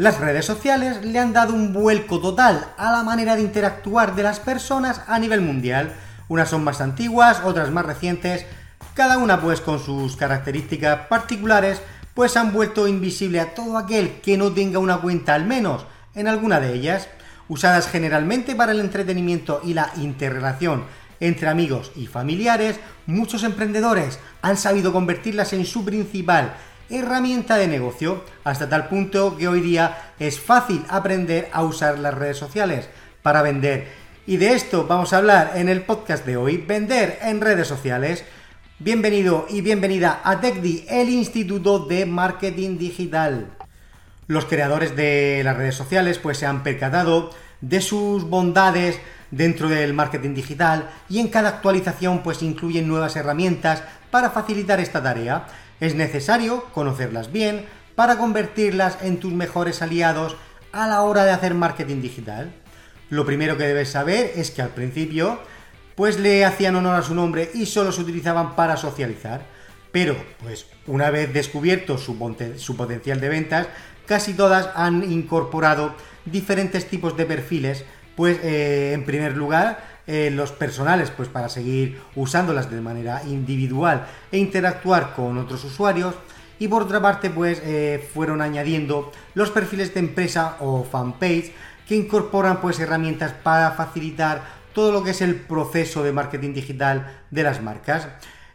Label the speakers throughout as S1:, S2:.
S1: Las redes sociales le han dado un vuelco total a la manera de interactuar de las personas a nivel mundial. Unas son más antiguas, otras más recientes, cada una pues con sus características particulares, pues han vuelto invisible a todo aquel que no tenga una cuenta al menos en alguna de ellas, usadas generalmente para el entretenimiento y la interrelación entre amigos y familiares, muchos emprendedores han sabido convertirlas en su principal herramienta de negocio, hasta tal punto que hoy día es fácil aprender a usar las redes sociales para vender. Y de esto vamos a hablar en el podcast de hoy, vender en redes sociales. Bienvenido y bienvenida a TechDi, el Instituto de Marketing Digital. Los creadores de las redes sociales pues se han percatado de sus bondades dentro del marketing digital y en cada actualización pues incluyen nuevas herramientas para facilitar esta tarea. Es necesario conocerlas bien para convertirlas en tus mejores aliados a la hora de hacer marketing digital. Lo primero que debes saber es que al principio pues le hacían honor a su nombre y solo se utilizaban para socializar. Pero, pues, una vez descubierto su, su, potencial de ventas, casi todas han incorporado diferentes tipos de perfiles. Pues, eh, en primer lugar, eh, los personales, pues para seguir usándolas de manera individual e interactuar con otros usuarios. Y por otra parte, pues eh, fueron añadiendo los perfiles de empresa o fanpage que incorporan pues herramientas para facilitar todo lo que es el proceso de marketing digital de las marcas.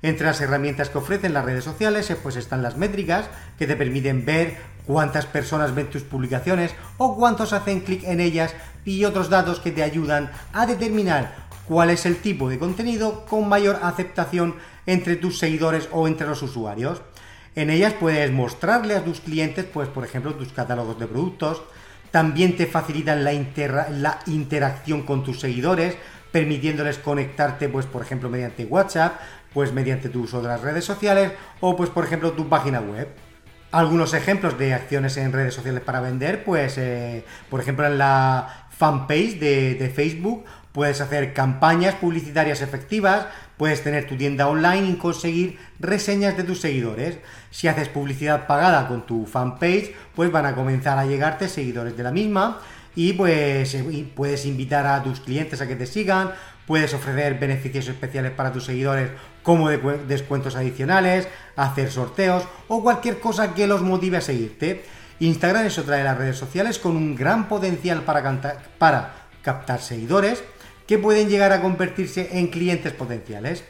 S1: Entre las herramientas que ofrecen las redes sociales pues están las métricas que te permiten ver cuántas personas ven tus publicaciones o cuántos hacen clic en ellas y otros datos que te ayudan a determinar cuál es el tipo de contenido con mayor aceptación entre tus seguidores o entre los usuarios. En ellas puedes mostrarle a tus clientes, pues por ejemplo, tus catálogos de productos. También te facilitan la, la interacción con tus seguidores, permitiéndoles conectarte, pues por ejemplo, mediante WhatsApp, pues mediante tu uso de las redes sociales o pues por ejemplo tu página web. Algunos ejemplos de acciones en redes sociales para vender, pues eh, por ejemplo en la fanpage de, de Facebook puedes hacer campañas publicitarias efectivas, puedes tener tu tienda online y conseguir reseñas de tus seguidores. Si haces publicidad pagada con tu fanpage, pues van a comenzar a llegarte seguidores de la misma y pues y puedes invitar a tus clientes a que te sigan, puedes ofrecer beneficios especiales para tus seguidores como descuentos adicionales, hacer sorteos o cualquier cosa que los motive a seguirte. Instagram es otra de las redes sociales con un gran potencial para, captar seguidores que pueden llegar a convertirse en clientes potenciales.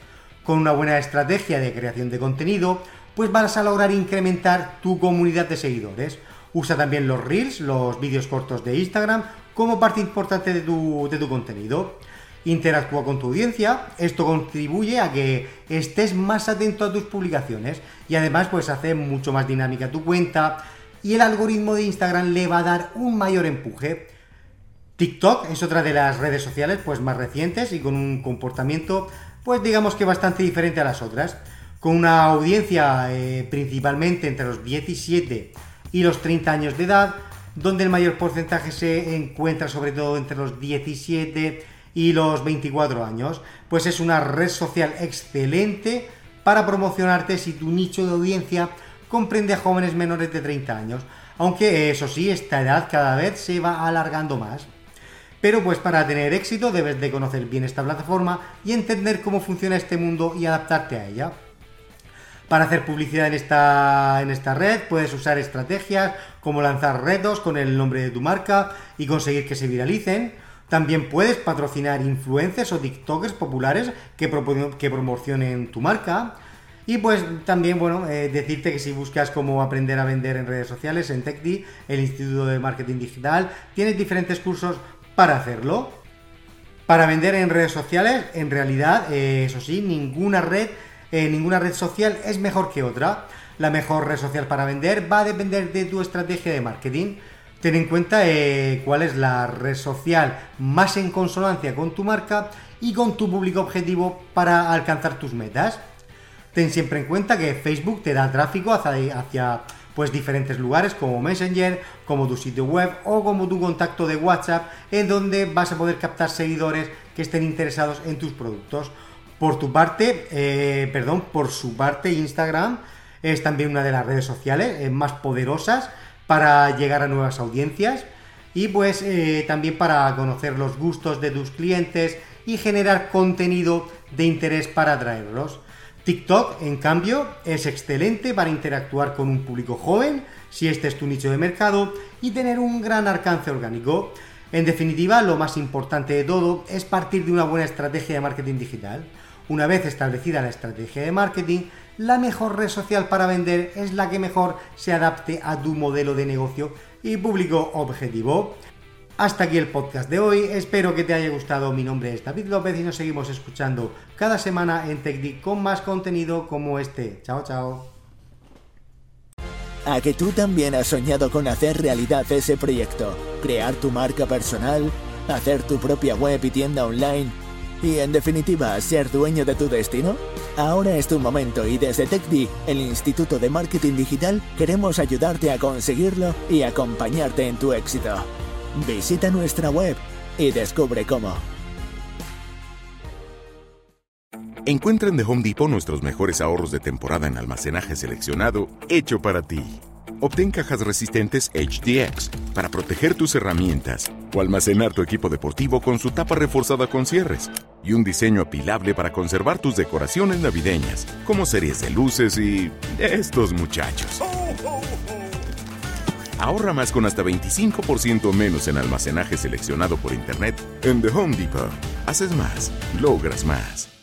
S1: Con una buena estrategia de creación de contenido, pues vas a lograr incrementar tu comunidad de seguidores. Usa también los reels, los vídeos cortos de Instagram, como parte importante de tu contenido. Interactúa con tu audiencia, esto contribuye a que estés más atento a tus publicaciones y además pues hace mucho más dinámica tu cuenta y el algoritmo de Instagram le va a dar un mayor empuje. TikTok es otra de las redes sociales pues más recientes y con un comportamiento pues digamos que bastante diferente a las otras, con una audiencia eh, principalmente entre los 17 y los 30 años de edad, donde el mayor porcentaje se encuentra sobre todo entre los 17 y los 24 años, pues es una red social excelente para promocionarte si tu nicho de audiencia comprende a jóvenes menores de 30 años, aunque eso sí, esta edad cada vez se va alargando más. Pero pues para tener éxito debes de conocer bien esta plataforma y entender cómo funciona este mundo y adaptarte a ella. Para hacer publicidad en esta, en esta red puedes usar estrategias como lanzar retos con el nombre de tu marca y conseguir que se viralicen. También puedes patrocinar influencers o TikTokers populares que, que promocionen tu marca. Y pues también, bueno, eh, decirte que si buscas cómo aprender a vender en redes sociales, en TechDi, el Instituto de Marketing Digital, tienes diferentes cursos para hacerlo. Para vender en redes sociales, en realidad, eh, eso sí, ninguna red, eh, ninguna red social es mejor que otra. La mejor red social para vender va a depender de tu estrategia de marketing. Ten en cuenta eh, cuál es la red social más en consonancia con tu marca y con tu público objetivo para alcanzar tus metas. Ten siempre en cuenta que Facebook te da tráfico hacia, pues diferentes lugares como Messenger, como tu sitio web o como tu contacto de WhatsApp, en donde vas a poder captar seguidores que estén interesados en tus productos. Por tu parte, eh, perdón, por su parte, Instagram es también una de las redes sociales eh, más poderosas para llegar a nuevas audiencias y pues eh, también para conocer los gustos de tus clientes y generar contenido de interés para atraerlos. TikTok, en cambio, es excelente para interactuar con un público joven, si este es tu nicho de mercado, y tener un gran alcance orgánico. En definitiva, lo más importante de todo es partir de una buena estrategia de marketing digital. Una vez establecida la estrategia de marketing, la mejor red social para vender es la que mejor se adapte a tu modelo de negocio y público objetivo. Hasta aquí el podcast de hoy, espero que te haya gustado, mi nombre es David López y nos seguimos escuchando cada semana en TechDick con más contenido como este. Chao, chao.
S2: A que tú también has soñado con hacer realidad ese proyecto, crear tu marca personal, hacer tu propia web y tienda online y en definitiva ser dueño de tu destino? Ahora es tu momento y desde TechDi, el Instituto de Marketing Digital, queremos ayudarte a conseguirlo y acompañarte en tu éxito. Visita nuestra web y descubre cómo.
S3: Encuentra en The Home Depot nuestros mejores ahorros de temporada en almacenaje seleccionado, hecho para ti. Obtén cajas resistentes HDX para proteger tus herramientas o almacenar tu equipo deportivo con su tapa reforzada con cierres y un diseño apilable para conservar tus decoraciones navideñas, como series de luces y estos muchachos. Ahorra más con hasta 25% menos en almacenaje seleccionado por Internet en The Home Depot. Haces más, logras más.